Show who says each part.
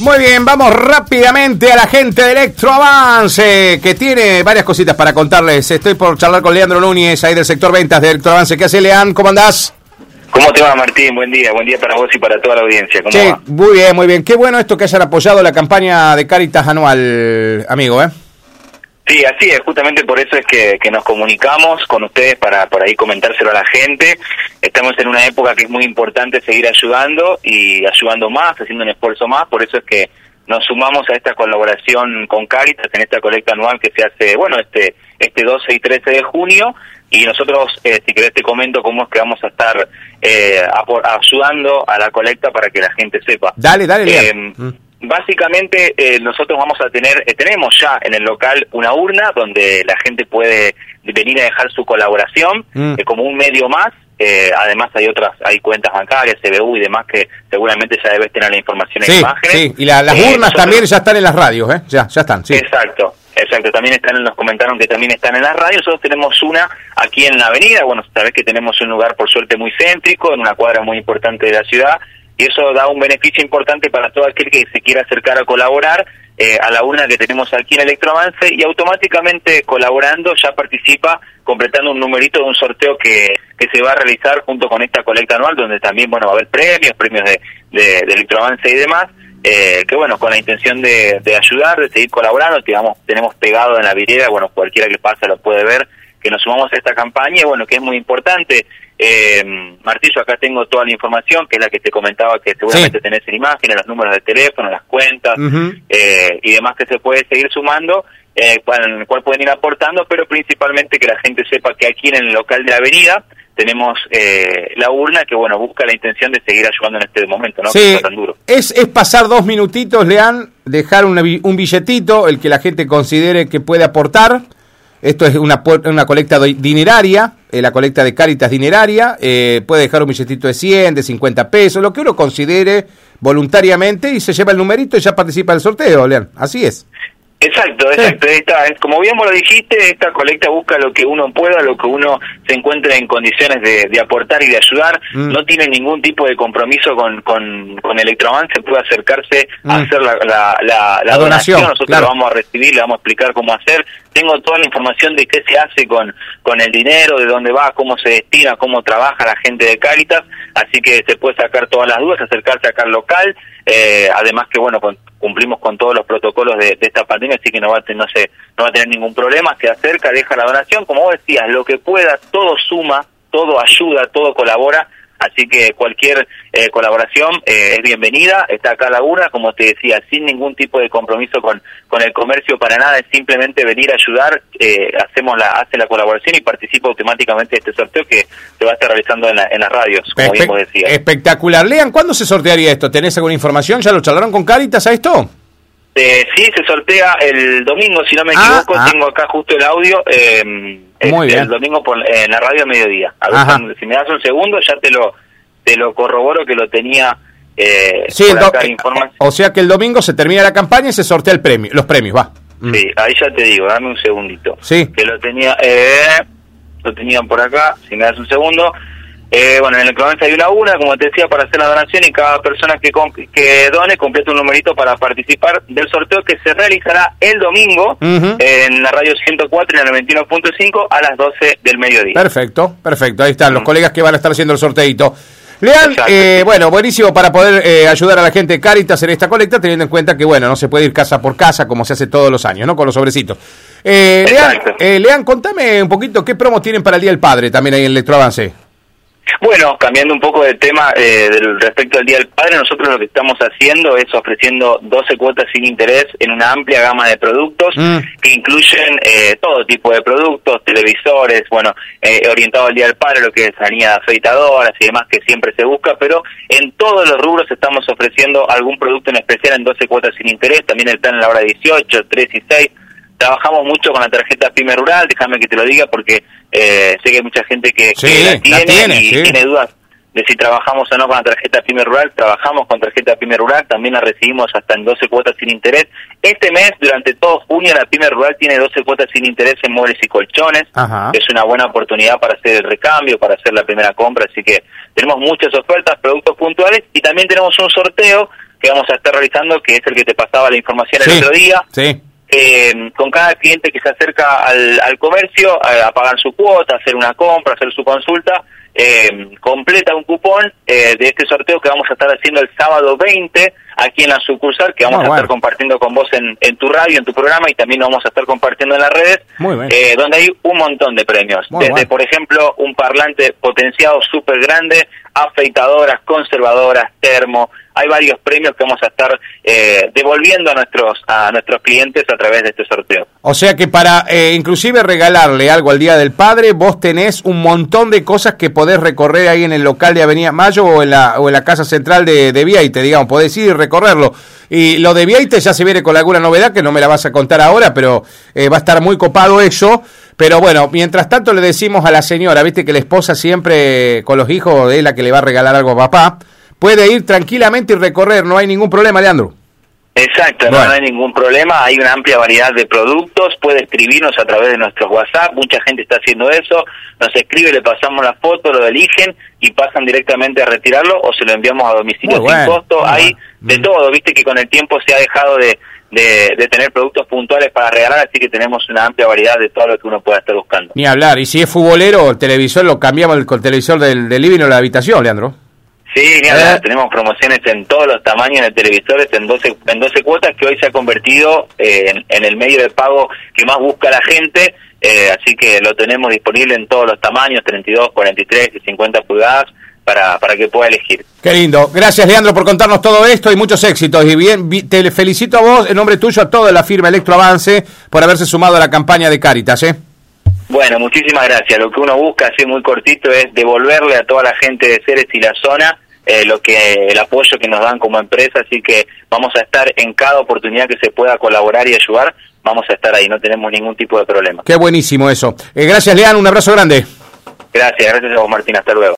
Speaker 1: Muy bien, vamos rápidamente a la gente de Electroavance, que tiene varias cositas para contarles. Estoy por charlar con Leandro Núñez, ahí del sector ventas de Electroavance. ¿Qué hace, Leandro? ¿Cómo andás?
Speaker 2: ¿Cómo te va, Martín? Buen día, buen día para vos y para toda la audiencia. ¿Cómo
Speaker 1: Sí,
Speaker 2: va?
Speaker 1: muy bien, muy bien. Qué bueno esto que hayan apoyado la campaña de Caritas anual, amigo, ¿eh?
Speaker 2: Sí, así es, justamente por eso es que, que nos comunicamos con ustedes para, para ahí comentárselo a la gente. Estamos en una época que es muy importante seguir ayudando y ayudando más, haciendo un esfuerzo más, por eso es que nos sumamos a esta colaboración con Caritas en esta colecta anual que se hace, bueno, este este 12 y 13 de junio y nosotros, eh, si querés te comento cómo es que vamos a estar eh, ayudando a la colecta para que la gente sepa.
Speaker 1: Dale, dale,
Speaker 2: Eh,
Speaker 1: Leandro.
Speaker 2: Básicamente eh, nosotros vamos a tener, eh, tenemos ya en el local una urna donde la gente puede venir a dejar su colaboración
Speaker 1: Mm.
Speaker 2: eh, como un medio más. Eh, además hay otras, hay cuentas bancarias, CBU y demás que seguramente ya debes tener la información en
Speaker 1: Sí,
Speaker 2: imágenes.
Speaker 1: sí. Y la- las
Speaker 2: Eh,
Speaker 1: urnas
Speaker 2: nosotros-
Speaker 1: también ya están en las radios, ¿eh? Ya, ya están, sí.
Speaker 2: Exacto, exacto. También están, nos comentaron que también están en las radios. Nosotros tenemos una aquí en la avenida. Bueno, sabés que tenemos un lugar por suerte muy céntrico, en una cuadra muy importante de la ciudad. Y eso da un beneficio importante para todo aquel que se quiera acercar a colaborar eh, a la urna que tenemos aquí en Electroavance y automáticamente colaborando ya participa completando un numerito de un sorteo que, que se va a realizar junto con esta colecta anual donde también bueno va a haber premios, premios de, de, Electroavance y demás eh, que bueno, con la intención de, de ayudar, de seguir colaborando, digamos, tenemos pegado en la vidriera, bueno, cualquiera que pasa lo puede ver, que nos sumamos a esta campaña y bueno, que es muy importante. Eh, Martillo, acá tengo toda la información, que es la que te comentaba que seguramente
Speaker 1: Sí.
Speaker 2: tenés en imágenes, los números de teléfono, las cuentas eh, y demás que se puede seguir sumando, eh, en el cual pueden ir aportando, pero principalmente que la gente sepa que aquí en el local de la avenida tenemos eh, la urna que, bueno, busca la intención de seguir ayudando en este momento, ¿no? Que
Speaker 1: Sí,
Speaker 2: está tan duro.
Speaker 1: es, es pasar dos minutitos, Lean, dejar una un billetito, el que la gente considere que puede aportar. Esto es una, una colecta dineraria, eh, la colecta de Cáritas dineraria. eh, puede dejar un billetito de 100, de 50 pesos, lo que uno considere voluntariamente y se lleva el numerito y ya participa del sorteo, Lean. Así es.
Speaker 2: Exacto, exacto. Esta, es- como bien vos lo dijiste, esta colecta busca lo que uno pueda, lo que uno se encuentre en condiciones de, de aportar y de ayudar.
Speaker 1: Mm.
Speaker 2: No tiene ningún tipo de compromiso con, con, con Electroavance, puede acercarse a
Speaker 1: Mm.
Speaker 2: hacer la, la, la- la
Speaker 1: La donación,
Speaker 2: donación. Nosotros
Speaker 1: claro.
Speaker 2: lo vamos a recibir, le vamos a explicar cómo hacer. Tengo toda la información de qué se hace con, con el dinero, de dónde va, cómo se destina, cómo trabaja la gente de Caritas. Así que se puede sacar todas las dudas, acercarse acá al local. Eh, además que, bueno, con- cumplimos con todos los protocolos de, de esta pandemia, así que no va, a, no, sé, no va a tener ningún problema. Se acerca, deja la donación. Como vos decías, lo que pueda, todo suma, todo ayuda, todo colabora. Así que cualquier eh, colaboración eh, es bienvenida, está acá la urna, como te decía, sin ningún tipo de compromiso con, con el comercio para nada, es simplemente venir a ayudar, eh, hacemos la, hace la colaboración y participa automáticamente de este sorteo que se va a estar realizando en, la- en las radios, como bien
Speaker 1: Espe-
Speaker 2: vos decías.
Speaker 1: espectacular. Lean, ¿cuándo se sortearía esto? ¿Tenés alguna información? ¿Ya lo charlaron con Cáritas a esto?
Speaker 2: Eh, sí, se sortea el domingo, si no me
Speaker 1: Ah,
Speaker 2: equivoco,
Speaker 1: ah.
Speaker 2: tengo acá justo el audio, eh,
Speaker 1: Muy
Speaker 2: este,
Speaker 1: bien.
Speaker 2: el domingo por, en la radio a mediodía. A ver, si me das un segundo ya te lo te lo corroboro que lo tenía eh,
Speaker 1: Sí, eh, o sea que el domingo se termina la campaña y se sortea el premio, los premios, va. Mm.
Speaker 2: Sí, ahí ya te digo, dame un segundito.
Speaker 1: Sí.
Speaker 2: Que lo tenía, eh, lo tenían por acá, si me das un segundo. Eh, bueno, en el Clemente hay una una, como te decía, para hacer la donación y cada persona que, que done completa un numerito para participar del sorteo que se realizará el domingo en la radio 104 y el 91.5 a las 12 del mediodía.
Speaker 1: Perfecto, perfecto. Ahí están los colegas que van a estar haciendo el sorteito. Lean, eh, bueno, buenísimo para poder eh, ayudar a la gente de Caritas en esta colecta, teniendo en cuenta que, bueno, no se puede ir casa por casa como se hace todos los años, ¿no? Con los sobrecitos. Eh, Lean, eh, Lean, contame un poquito qué promos tienen para el Día del Padre también ahí en Electroavance.
Speaker 2: Bueno, cambiando un poco de tema eh, del, respecto al Día del Padre, nosotros lo que estamos haciendo es ofreciendo 12 cuotas sin interés en una amplia gama de productos
Speaker 1: Mm.
Speaker 2: que incluyen eh, todo tipo de productos, televisores, bueno, eh, orientado al Día del Padre, lo que es sanidad de afeitadoras y demás que siempre se busca, pero en todos los rubros estamos ofreciendo algún producto en especial en 12 cuotas sin interés, también el plan en la hora 18, 3 y 6. Trabajamos mucho con la tarjeta PYME Rural, déjame que te lo diga porque eh, sé que hay mucha gente que,
Speaker 1: Sí,
Speaker 2: que
Speaker 1: la
Speaker 2: la tiene, y
Speaker 1: sí.
Speaker 2: tiene dudas de si trabajamos o no con la tarjeta PYME Rural, trabajamos con tarjeta PYME Rural, también la recibimos hasta en 12 cuotas sin interés. Este mes, durante todo junio, la PYME Rural tiene 12 cuotas sin interés en muebles y colchones.
Speaker 1: Ajá.
Speaker 2: Es una buena oportunidad para hacer el recambio, para hacer la primera compra, así que tenemos muchas ofertas, productos puntuales y también tenemos un sorteo que vamos a estar realizando, que es el que te pasaba la información el otro día.
Speaker 1: Sí.
Speaker 2: Eh, con cada cliente que se acerca al, al comercio a, pagar su cuota, hacer una compra, hacer su consulta, eh, completa un cupón eh, de este sorteo que vamos a estar haciendo el sábado 20 aquí en la sucursal, que vamos ah, a estar compartiendo con vos en, en, tu radio, en tu programa y también lo vamos a estar compartiendo en las redes, eh, donde hay un montón de premios. Desde, por ejemplo, un parlante potenciado súper grande, afeitadoras, conservadoras, termo, hay varios premios que vamos a estar eh, devolviendo a nuestros a nuestros clientes a través de este sorteo.
Speaker 1: O sea que para eh, inclusive regalarle algo al Día del Padre, vos tenés un montón de cosas que podés recorrer ahí en el local de Avenida Mayo o en la, o en la casa central de, de Viaite, digamos, podés ir y recorrerlo. Y lo de Viaite ya se viene con alguna novedad que no me la vas a contar ahora, pero eh, va a estar muy copado eso. Pero bueno, mientras tanto le decimos a la señora, viste que la esposa siempre con los hijos es la que le va a regalar algo a papá puede ir tranquilamente y recorrer, no hay ningún problema, Leandro.
Speaker 2: Exacto, no, hay ningún problema, hay una amplia variedad de productos, puede escribirnos a través de nuestros WhatsApp, mucha gente está haciendo eso, nos escribe, le pasamos la foto, lo eligen y pasan directamente a retirarlo o se lo enviamos a domicilio sin costo, hay de todo, viste que con el tiempo se ha dejado de, de, tener productos puntuales para regalar, así que tenemos una amplia variedad de todo lo que uno pueda estar buscando.
Speaker 1: Ni hablar, y si es futbolero, el televisor lo cambiamos con el televisor del, del living o la habitación, Leandro.
Speaker 2: Sí, mira, ¿Eh? tenemos promociones en todos los tamaños de televisores, en 12, en 12 cuotas, que hoy se ha convertido eh, en, el medio de pago que más busca la gente, eh, así que lo tenemos disponible en todos los tamaños, 32, 43 y 50 pulgadas, para, para que pueda elegir.
Speaker 1: Qué lindo. Gracias, Leandro, por contarnos todo esto y muchos éxitos. Y bien, te felicito a vos, en nombre tuyo, a toda la firma Electroavance, por haberse sumado a la campaña de Caritas, ¿eh?
Speaker 2: Bueno, muchísimas gracias. Lo que uno busca, así muy cortito, es devolverle a toda la gente de Ceres y la zona eh, lo que el apoyo que nos dan como empresa, así que vamos a estar en cada oportunidad que se pueda colaborar y ayudar, vamos a estar ahí, no tenemos ningún tipo de problema.
Speaker 1: Qué buenísimo eso. Eh, gracias, Lean, un abrazo grande.
Speaker 2: Gracias, gracias a vos, Martín, hasta luego.